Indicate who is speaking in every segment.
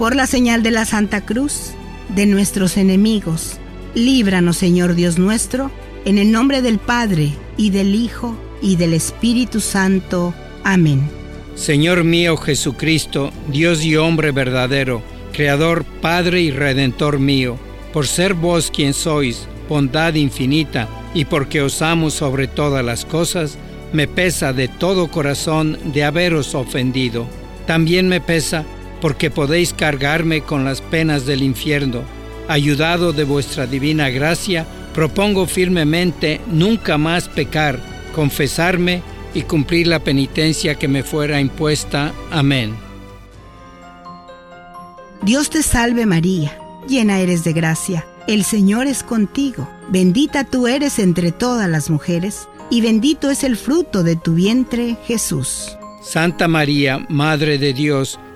Speaker 1: Por la señal de la Santa Cruz, de nuestros enemigos, líbranos, Señor Dios nuestro, en el nombre del Padre, y del Hijo, y del Espíritu Santo. Amén.
Speaker 2: Señor mío Jesucristo, Dios y hombre verdadero, Creador, Padre y Redentor mío, por ser vos quien sois, bondad infinita, y porque os amo sobre todas las cosas, me pesa de todo corazón de haberos ofendido. También me pesa porque podéis cargarme con las penas del infierno. Ayudado de vuestra divina gracia, propongo firmemente nunca más pecar, confesarme y cumplir la penitencia que me fuera impuesta. Amén.
Speaker 1: Dios te salve María, llena eres de gracia, el Señor es contigo, bendita tú eres entre todas las mujeres, y bendito es el fruto de tu vientre, Jesús.
Speaker 2: Santa María, Madre de Dios,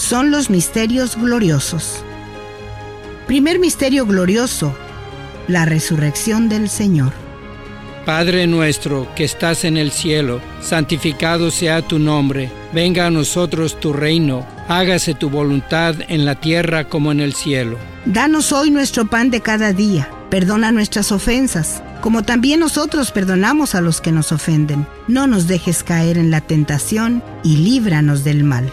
Speaker 1: son los misterios gloriosos. Primer misterio glorioso, la resurrección del Señor.
Speaker 2: Padre nuestro que estás en el cielo, santificado sea tu nombre, venga a nosotros tu reino, hágase tu voluntad en la tierra como en el cielo.
Speaker 1: Danos hoy nuestro pan de cada día, perdona nuestras ofensas, como también nosotros perdonamos a los que nos ofenden. No nos dejes caer en la tentación y líbranos del mal.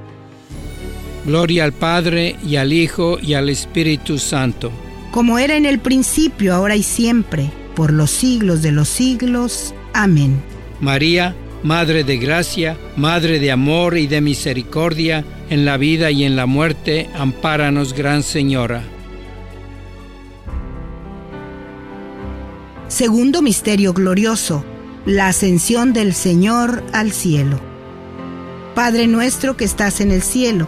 Speaker 2: Gloria al Padre y al Hijo y al Espíritu Santo.
Speaker 1: Como era en el principio, ahora y siempre, por los siglos de los siglos. Amén.
Speaker 2: María, Madre de gracia, Madre de amor y de misericordia, en la vida y en la muerte, ampáranos, Gran Señora.
Speaker 1: Segundo Misterio Glorioso, la ascensión del Señor al cielo. Padre nuestro que estás en el cielo,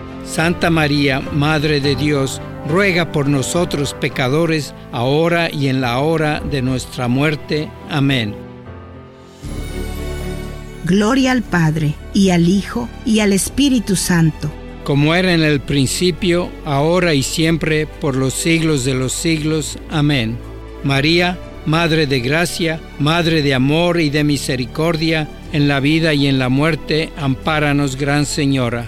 Speaker 2: Santa María, Madre de Dios, ruega por nosotros pecadores, ahora y en la hora de nuestra muerte. Amén.
Speaker 1: Gloria al Padre, y al Hijo, y al Espíritu Santo.
Speaker 2: Como era en el principio, ahora y siempre, por los siglos de los siglos. Amén. María, Madre de Gracia, Madre de Amor y de Misericordia, en la vida y en la muerte, ampáranos, Gran Señora.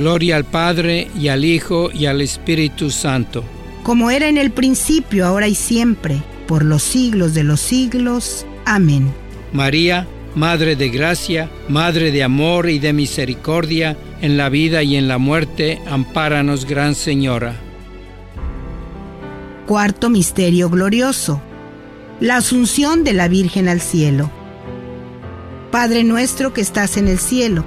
Speaker 2: Gloria al Padre y al Hijo y al Espíritu Santo.
Speaker 1: Como era en el principio, ahora y siempre, por los siglos de los siglos. Amén.
Speaker 2: María, Madre de Gracia, Madre de Amor y de Misericordia, en la vida y en la muerte, ampáranos, Gran Señora.
Speaker 1: Cuarto Misterio Glorioso. La Asunción de la Virgen al Cielo. Padre nuestro que estás en el cielo,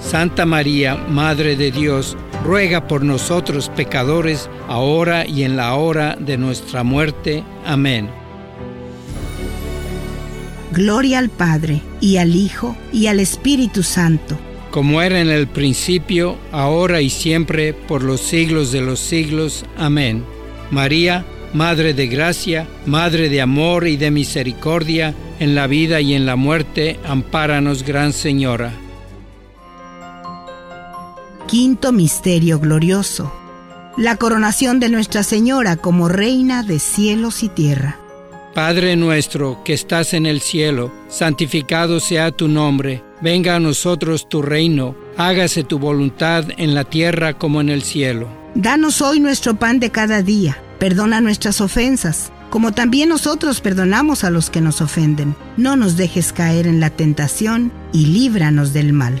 Speaker 2: Santa María, Madre de Dios, ruega por nosotros pecadores, ahora y en la hora de nuestra muerte. Amén.
Speaker 1: Gloria al Padre, y al Hijo, y al Espíritu Santo.
Speaker 2: Como era en el principio, ahora y siempre, por los siglos de los siglos. Amén. María, Madre de Gracia, Madre de Amor y de Misericordia, en la vida y en la muerte, ampáranos, Gran Señora.
Speaker 1: Quinto Misterio Glorioso. La coronación de Nuestra Señora como Reina de cielos y tierra.
Speaker 2: Padre nuestro que estás en el cielo, santificado sea tu nombre, venga a nosotros tu reino, hágase tu voluntad en la tierra como en el cielo.
Speaker 1: Danos hoy nuestro pan de cada día, perdona nuestras ofensas, como también nosotros perdonamos a los que nos ofenden. No nos dejes caer en la tentación y líbranos del mal.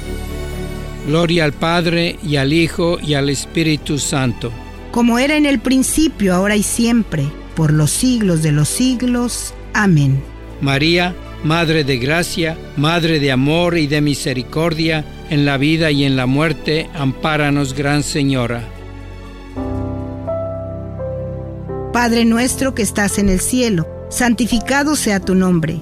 Speaker 2: Gloria al Padre y al Hijo y al Espíritu Santo.
Speaker 1: Como era en el principio, ahora y siempre, por los siglos de los siglos. Amén.
Speaker 2: María, Madre de Gracia, Madre de Amor y de Misericordia, en la vida y en la muerte, ampáranos, Gran Señora.
Speaker 1: Padre nuestro que estás en el cielo, santificado sea tu nombre.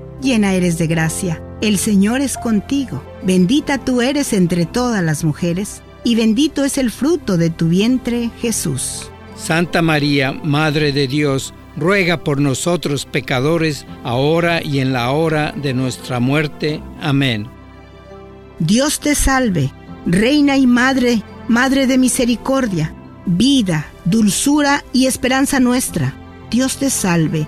Speaker 1: llena eres de gracia, el Señor es contigo, bendita tú eres entre todas las mujeres, y bendito es el fruto de tu vientre, Jesús.
Speaker 2: Santa María, Madre de Dios, ruega por nosotros pecadores, ahora y en la hora de nuestra muerte. Amén.
Speaker 1: Dios te salve, Reina y Madre, Madre de misericordia, vida, dulzura y esperanza nuestra. Dios te salve,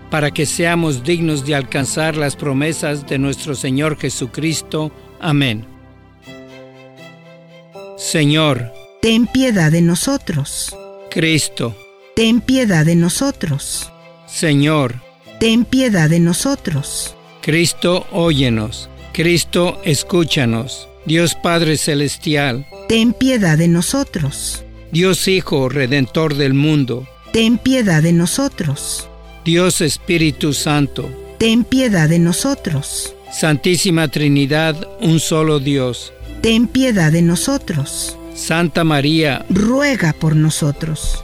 Speaker 2: para que seamos dignos de alcanzar las promesas de nuestro Señor Jesucristo. Amén. Señor,
Speaker 1: ten piedad de nosotros.
Speaker 2: Cristo,
Speaker 1: ten piedad de nosotros.
Speaker 2: Señor,
Speaker 1: ten piedad de nosotros.
Speaker 2: Cristo, óyenos. Cristo, escúchanos. Dios Padre Celestial,
Speaker 1: ten piedad de nosotros.
Speaker 2: Dios Hijo, Redentor del mundo,
Speaker 1: ten piedad de nosotros.
Speaker 2: Dios Espíritu Santo,
Speaker 1: ten piedad de nosotros.
Speaker 2: Santísima Trinidad, un solo Dios,
Speaker 1: ten piedad de nosotros.
Speaker 2: Santa María,
Speaker 1: ruega por nosotros.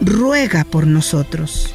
Speaker 1: ruega por nosotros.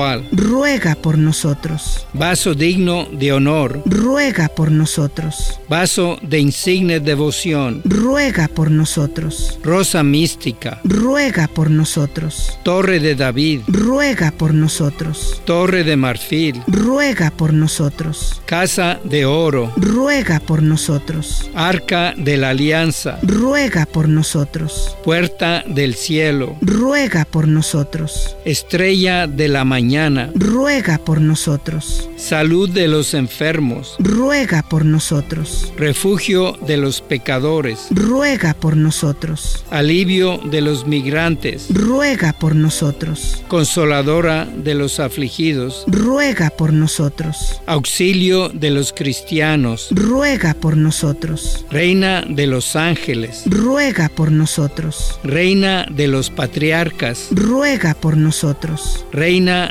Speaker 1: ruega por nosotros.
Speaker 2: Vaso digno de honor,
Speaker 1: ruega por nosotros.
Speaker 2: Vaso de insigne devoción,
Speaker 1: ruega por nosotros.
Speaker 2: Rosa mística,
Speaker 1: ruega por nosotros.
Speaker 2: Torre de David,
Speaker 1: ruega por nosotros.
Speaker 2: Torre de marfil,
Speaker 1: ruega por nosotros.
Speaker 2: Casa de oro,
Speaker 1: ruega por nosotros.
Speaker 2: Arca de la alianza,
Speaker 1: ruega por nosotros.
Speaker 2: Puerta del cielo,
Speaker 1: ruega por nosotros.
Speaker 2: Estrella de la mañana,
Speaker 1: ruega por nosotros.
Speaker 2: Salud de los enfermos,
Speaker 1: ruega por nosotros.
Speaker 2: Refugio de los pecadores,
Speaker 1: ruega por nosotros.
Speaker 2: Alivio de los migrantes,
Speaker 1: ruega por nosotros.
Speaker 2: Consoladora de los afligidos,
Speaker 1: ruega por nosotros.
Speaker 2: Auxilio de los cristianos,
Speaker 1: ruega por nosotros.
Speaker 2: Reina de los ángeles,
Speaker 1: ruega por nosotros.
Speaker 2: Reina de los patriarcas,
Speaker 1: ruega por nosotros.
Speaker 2: Reina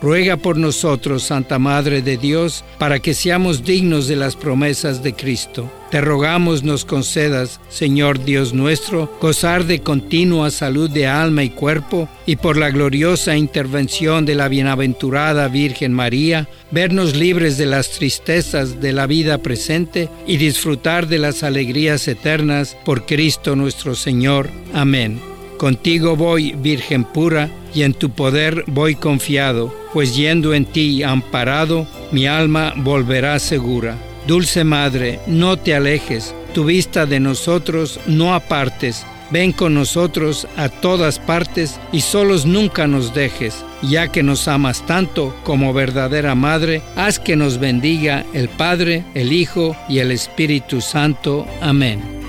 Speaker 2: Ruega por nosotros, Santa Madre de Dios, para que seamos dignos de las promesas de Cristo. Te rogamos nos concedas, Señor Dios nuestro, gozar de continua salud de alma y cuerpo, y por la gloriosa intervención de la bienaventurada Virgen María, vernos libres de las tristezas de la vida presente y disfrutar de las alegrías eternas por Cristo nuestro Señor. Amén. Contigo voy, Virgen pura, y en tu poder voy confiado, pues yendo en ti amparado, mi alma volverá segura. Dulce Madre, no te alejes, tu vista de nosotros no apartes, ven con nosotros a todas partes y solos nunca nos dejes, ya que nos amas tanto como verdadera Madre, haz que nos bendiga el Padre, el Hijo y el Espíritu Santo. Amén.